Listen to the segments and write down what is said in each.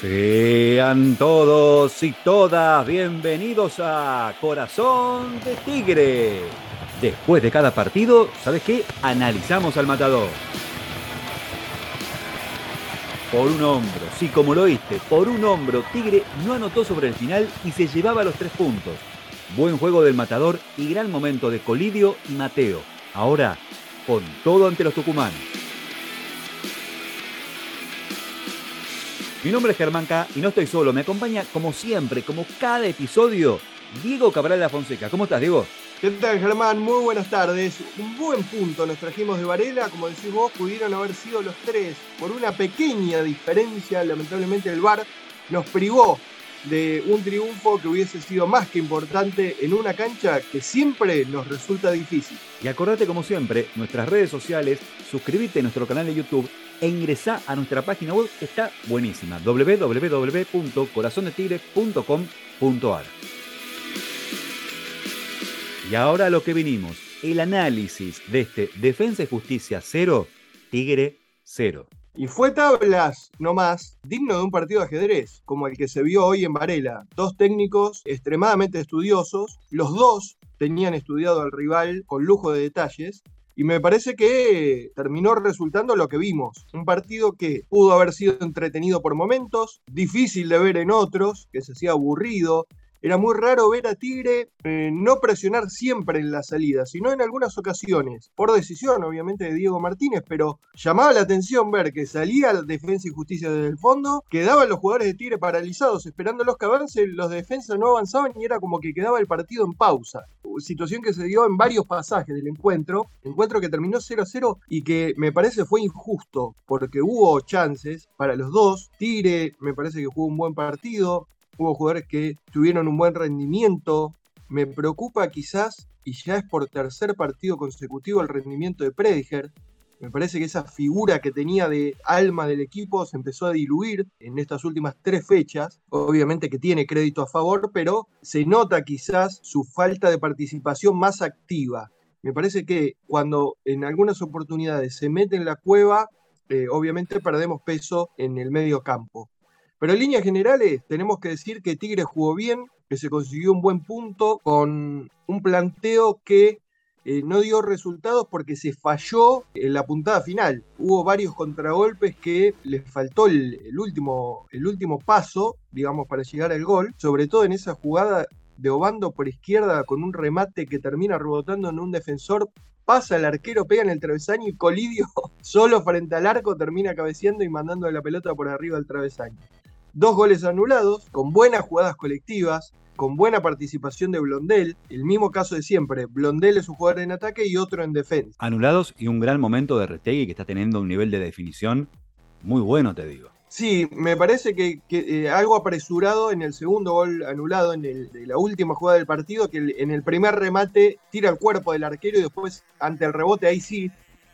Sean todos y todas bienvenidos a Corazón de Tigre. Después de cada partido, ¿sabes qué? Analizamos al matador. Por un hombro, sí, como lo oíste, por un hombro, Tigre no anotó sobre el final y se llevaba los tres puntos. Buen juego del matador y gran momento de Colidio y Mateo. Ahora, con todo ante los tucumanos. Mi nombre es Germán K y no estoy solo, me acompaña como siempre, como cada episodio, Diego Cabral de Fonseca. ¿Cómo estás, Diego? ¿Qué tal, Germán? Muy buenas tardes. Un buen punto nos trajimos de Varela. Como decís vos, pudieron haber sido los tres. Por una pequeña diferencia, lamentablemente el VAR nos privó de un triunfo que hubiese sido más que importante en una cancha que siempre nos resulta difícil. Y acordate como siempre, nuestras redes sociales, suscríbete a nuestro canal de YouTube e ingresá a nuestra página web está buenísima, www.corazondetigre.com.ar. Y ahora lo que vinimos, el análisis de este Defensa y Justicia 0, Tigre 0. Y fue tablas, no más, digno de un partido de ajedrez, como el que se vio hoy en Varela. Dos técnicos extremadamente estudiosos, los dos tenían estudiado al rival con lujo de detalles, y me parece que terminó resultando lo que vimos. Un partido que pudo haber sido entretenido por momentos, difícil de ver en otros, que se hacía aburrido, era muy raro ver a Tigre eh, no presionar siempre en la salida, sino en algunas ocasiones, por decisión obviamente de Diego Martínez, pero llamaba la atención ver que salía la defensa y justicia desde el fondo, quedaban los jugadores de Tigre paralizados esperando los que avancen, los defensas no avanzaban y era como que quedaba el partido en pausa. Situación que se dio en varios pasajes del encuentro, encuentro que terminó 0-0 y que me parece fue injusto porque hubo chances para los dos. Tigre me parece que jugó un buen partido, hubo jugadores que tuvieron un buen rendimiento. Me preocupa quizás, y ya es por tercer partido consecutivo, el rendimiento de Prediger. Me parece que esa figura que tenía de alma del equipo se empezó a diluir en estas últimas tres fechas. Obviamente que tiene crédito a favor, pero se nota quizás su falta de participación más activa. Me parece que cuando en algunas oportunidades se mete en la cueva, eh, obviamente perdemos peso en el medio campo. Pero en líneas generales tenemos que decir que Tigre jugó bien, que se consiguió un buen punto con un planteo que eh, no dio resultados porque se falló en la puntada final. Hubo varios contragolpes que les faltó el, último, el último paso, digamos, para llegar al gol, sobre todo en esa jugada de Obando por izquierda con un remate que termina rebotando en un defensor pasa el arquero, pega en el travesaño y Colidio solo frente al arco termina cabeceando y mandando la pelota por arriba del travesaño dos goles anulados, con buenas jugadas colectivas, con buena participación de Blondel, el mismo caso de siempre, Blondel es un jugador en ataque y otro en defensa. Anulados y un gran momento de Retegui que está teniendo un nivel de definición muy bueno, te digo. Sí, me parece que, eh, algo apresurado en el segundo gol anulado, en la última jugada del partido, que en el primer remate tira el cuerpo del arquero y después ante el rebote ahí sí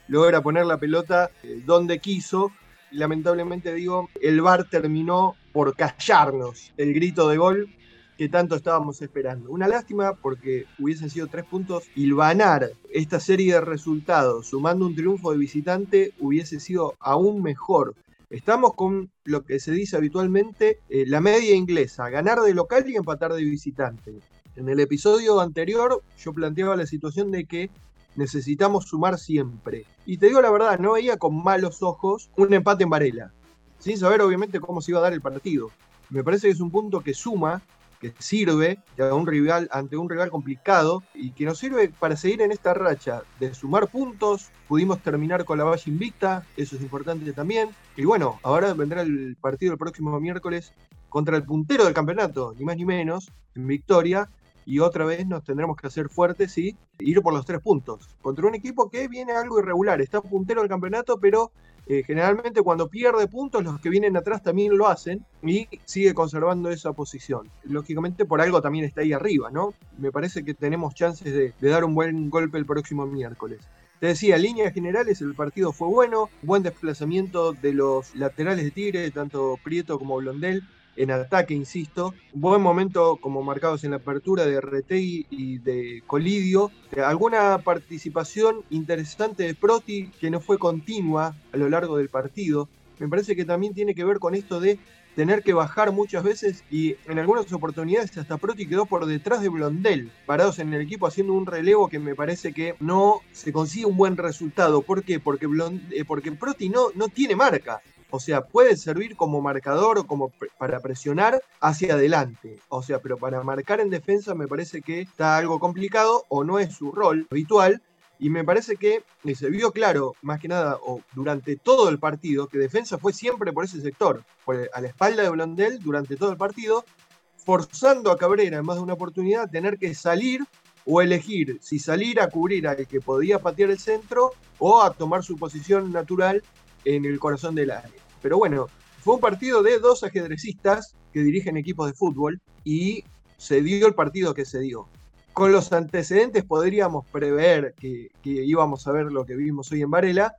logra poner la pelota eh, donde quiso. Lamentablemente digo, el VAR terminó por callarnos el grito de gol que tanto estábamos esperando. Una lástima porque hubiesen sido tres puntos. Hilvanar esta serie de resultados sumando un triunfo de visitante hubiese sido aún mejor. Estamos con lo que se dice habitualmente eh, la media inglesa, ganar de local y empatar de visitante. En el episodio anterior yo planteaba la situación de que necesitamos sumar siempre. Y te digo la verdad, no veía con malos ojos un empate en Varela sin saber obviamente cómo se iba a dar el partido. Me parece que es un punto que suma, que sirve a un rival, ante un rival complicado y que nos sirve para seguir en esta racha de sumar puntos. Pudimos terminar con la valla invicta, eso es importante también. Y bueno, ahora vendrá el partido el próximo miércoles contra el puntero del campeonato, ni más ni menos, en victoria. Y otra vez nos tendremos que hacer fuertes y ir por los tres puntos. Contra un equipo que viene algo irregular, está puntero del campeonato, pero eh, generalmente cuando pierde puntos, los que vienen atrás también lo hacen y sigue conservando esa posición. Lógicamente por algo también está ahí arriba, ¿no? Me parece que tenemos chances de, dar un buen golpe el próximo miércoles. Te decía, líneas generales el partido fue bueno, buen desplazamiento de los laterales de Tigre, tanto Prieto como Blondel, en ataque, insisto. Buen momento como marcados en la apertura de Retegui y de Colidio. Alguna participación interesante de Proti que no fue continua a lo largo del partido. Me parece que también tiene que ver con esto de tener que bajar muchas veces y en algunas oportunidades hasta Proti quedó por detrás de Blondel, parados en el equipo haciendo un relevo que me parece que no se consigue un buen resultado. ¿Por qué? Porque, eh, porque Proti no, no tiene marca. O sea, puede servir como marcador o como para presionar hacia adelante. O sea, pero para marcar en defensa me parece que está algo complicado o no es su rol habitual. Y me parece que se vio claro, más que nada, o durante todo el partido, que defensa fue siempre por ese sector, a la espalda de Blondel durante todo el partido, forzando a Cabrera en más de una oportunidad tener que salir o elegir si salir a cubrir al que podía patear el centro o a tomar su posición natural en el corazón del área. Pero bueno, fue un partido de dos ajedrecistas que dirigen equipos de fútbol y se dio el partido que se dio. Con los antecedentes podríamos prever que, íbamos a ver lo que vimos hoy en Varela.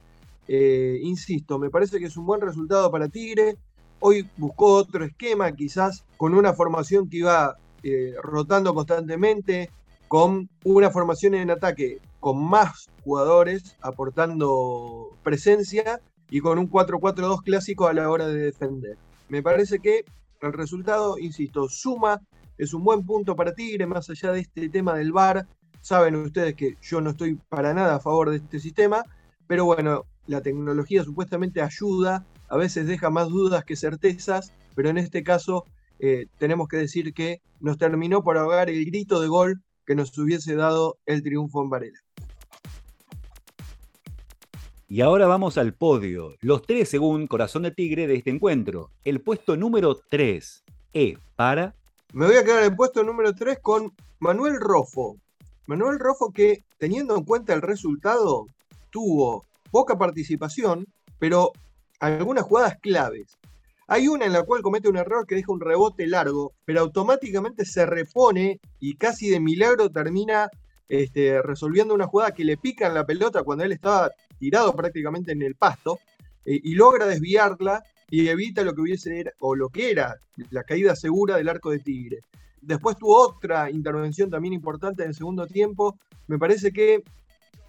Eh, insisto, me parece que es un buen resultado para Tigre. Hoy buscó otro esquema, quizás con una formación que iba eh, rotando constantemente, con una formación en ataque con más jugadores aportando presencia y con un 4-4-2 clásico a la hora de defender. Me parece que el resultado, insisto, suma, es un buen punto para Tigre, más allá de este tema del VAR. Saben ustedes que yo no estoy para nada a favor de este sistema, pero bueno, la tecnología supuestamente ayuda, a veces deja más dudas que certezas, pero en este caso eh, tenemos que decir que nos terminó por ahogar el grito de gol que nos hubiese dado el triunfo en Varela. Y ahora vamos al podio. Los tres según Corazón de Tigre de este encuentro. El puesto número 3 E para. Me voy a quedar en el puesto número 3 con Manuel Rofo. Manuel Rofo que, teniendo en cuenta el resultado, tuvo poca participación, pero algunas jugadas claves. Hay una en la cual comete un error que deja un rebote largo, pero automáticamente se repone y casi de milagro termina este, resolviendo una jugada que le pica en la pelota cuando él estaba tirado prácticamente en el pasto, eh, y logra desviarla y evita lo que hubiese o lo que era la caída segura del arco de Tigre. Después tuvo otra intervención también importante en el segundo tiempo. Me parece que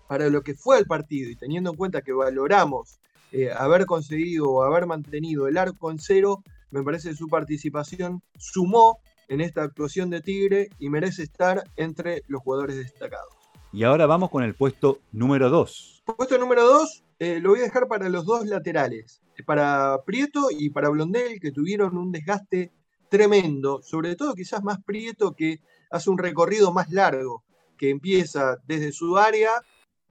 para lo que fue el partido y teniendo en cuenta que valoramos eh, haber conseguido o haber mantenido el arco en cero, me parece que su participación sumó en esta actuación de Tigre y merece estar entre los jugadores destacados. Y ahora vamos con el puesto número 2. Puesto número 2 eh, lo voy a dejar para los dos laterales, para Prieto y para Blondel, que tuvieron un desgaste tremendo, sobre todo quizás más Prieto que hace un recorrido más largo, que empieza desde su área,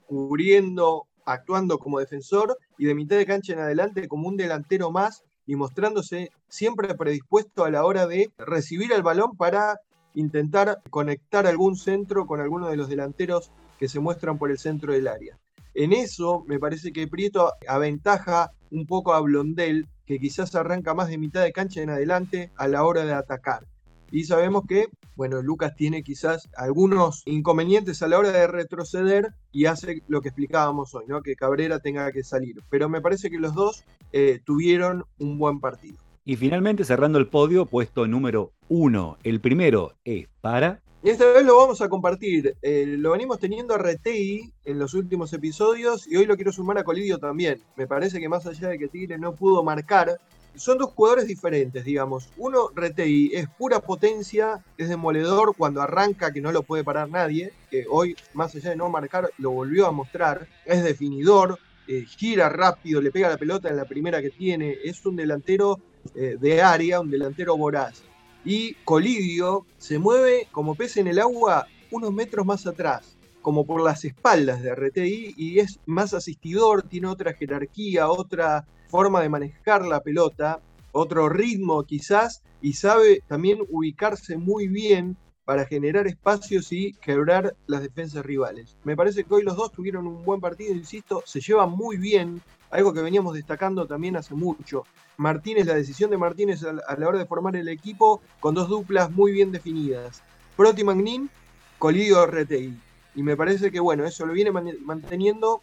cubriendo, actuando como defensor y de mitad de cancha en adelante como un delantero más y mostrándose siempre predispuesto a la hora de recibir el balón para intentar conectar algún centro con alguno de los delanteros que se muestran por el centro del área. En eso me parece que Prieto aventaja un poco a Blondel, que quizás arranca más de mitad de cancha en adelante a la hora de atacar. Y sabemos que, bueno, Lucas tiene quizás algunos inconvenientes a la hora de retroceder y hace lo que explicábamos hoy, ¿no? Que Cabrera tenga que salir. Pero me parece que los dos eh, tuvieron un buen partido. Y finalmente cerrando el podio, puesto número uno. El primero es para. Y esta vez lo vamos a compartir. Eh, lo venimos teniendo a Retei en los últimos episodios y hoy lo quiero sumar a Colidio también. Me parece que más allá de que Tigre no pudo marcar, son dos jugadores diferentes, digamos. Uno, Retei, es pura potencia, es demoledor cuando arranca, que no lo puede parar nadie. Que hoy, más allá de no marcar, lo volvió a mostrar. Es definidor, eh, gira rápido, le pega la pelota en la primera que tiene. Es un delantero eh, de área, un delantero voraz. Y Colidio se mueve como pez en el agua unos metros más atrás, como por las espaldas de RTI, y es más asistidor, tiene otra jerarquía, otra forma de manejar la pelota, otro ritmo quizás, y sabe también ubicarse muy bien para generar espacios y quebrar las defensas rivales. Me parece que hoy los dos tuvieron un buen partido, insisto, se llevan muy bien, algo que veníamos destacando también hace mucho. Martínez, la decisión de Martínez a la hora de formar el equipo con dos duplas muy bien definidas. Proti Magnin, Colidio Retei. Y me parece que bueno, eso lo viene manteniendo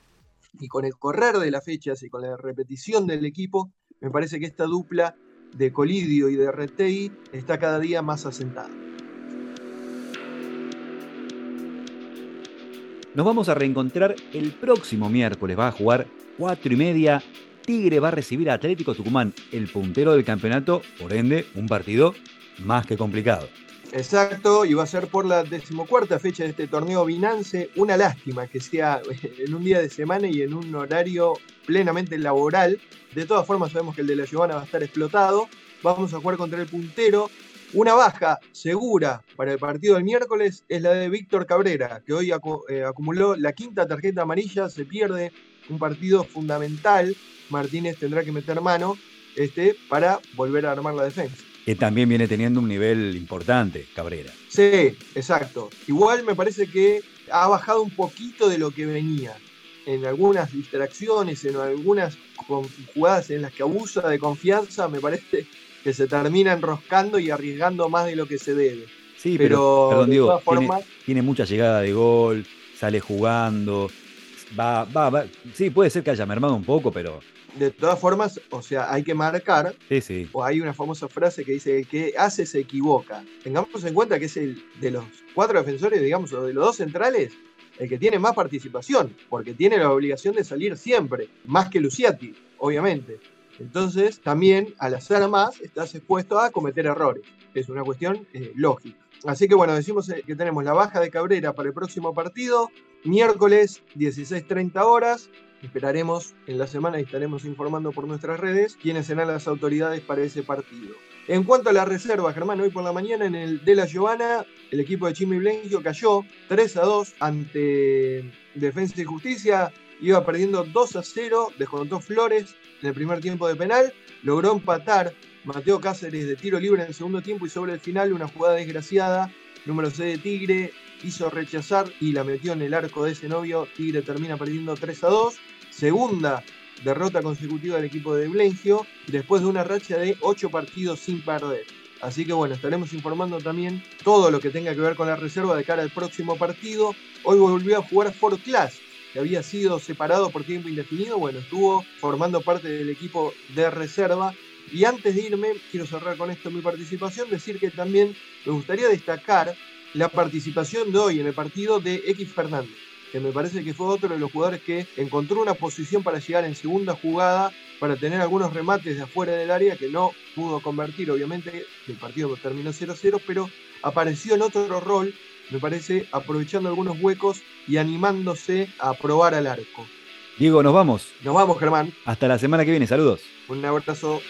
y con el correr de las fechas y con la repetición del equipo, me parece que esta dupla de Colidio y de Retei está cada día más asentada. Nos vamos a reencontrar el próximo miércoles. Va a jugar cuatro y media. Tigre va a recibir a Atlético Tucumán, el puntero del campeonato, por ende, un partido más que complicado. Exacto, y va a ser por la decimocuarta fecha de este torneo Binance. Una lástima que sea en un día de semana y en un horario plenamente laboral. De todas formas, sabemos que el de la Giovanna va a estar explotado. Vamos a jugar contra el puntero. Una baja segura para el partido del miércoles es la de Víctor Cabrera, que hoy eh, acumuló la quinta tarjeta amarilla, se pierde un partido fundamental. Martínez tendrá que meter mano este, para volver a armar la defensa que también viene teniendo un nivel importante, Cabrera. Sí, exacto. Igual me parece que ha bajado un poquito de lo que venía. En algunas distracciones, en algunas jugadas en las que abusa de confianza, me parece que se termina enroscando y arriesgando más de lo que se debe. Sí, pero, perdón, digo, tiene, mucha llegada de gol, sale jugando, va, va, va. Sí, puede ser que haya mermado un poco, pero de todas formas, o sea, hay que marcar. O hay una famosa frase que dice: el que hace se equivoca. Tengamos en cuenta que es el de los cuatro defensores, digamos, o de los dos centrales, el que tiene más participación, porque tiene la obligación de salir siempre, más que Luciati, obviamente. Entonces, también al hacer más, estás expuesto a cometer errores. Es una cuestión eh, lógica. Así que bueno, decimos eh, que tenemos la baja de Cabrera para el próximo partido, miércoles 16.30 horas, Esperaremos en la semana y estaremos informando por nuestras redes quiénes serán las autoridades para ese partido. En cuanto a la reserva, Germán, hoy por la mañana en el de la Giovanna, el equipo de Chimi Blenquio cayó 3 a 2 ante Defensa y Justicia. Iba perdiendo 2 a 0, descontó Flores en el primer tiempo de penal, logró empatar Mateo Cáceres de tiro libre en el segundo tiempo y sobre el final una jugada desgraciada, número 6 de Tigre, hizo rechazar y la metió en el arco de ese novio. Tigre termina perdiendo 3 a 2 segunda derrota consecutiva del equipo de Blengio, después de una racha de ocho partidos sin perder. Así que bueno, estaremos informando también todo lo que tenga que ver con la reserva de cara al próximo partido. Hoy volvió a jugar Ford Class, que había sido separado por tiempo indefinido. Bueno, estuvo formando parte del equipo de reserva. Y antes de irme, quiero cerrar con esto mi participación, decir que también me gustaría destacar la participación de hoy en el partido de X Fernández que me parece que fue otro de los jugadores que encontró una posición para llegar en segunda jugada, para tener algunos remates de afuera del área que no pudo convertir, obviamente, el partido terminó 0-0, pero apareció en otro rol, me parece, aprovechando algunos huecos y animándose a probar al arco. Diego, nos vamos. Nos vamos, Germán. Hasta la semana que viene, saludos. Un abrazo.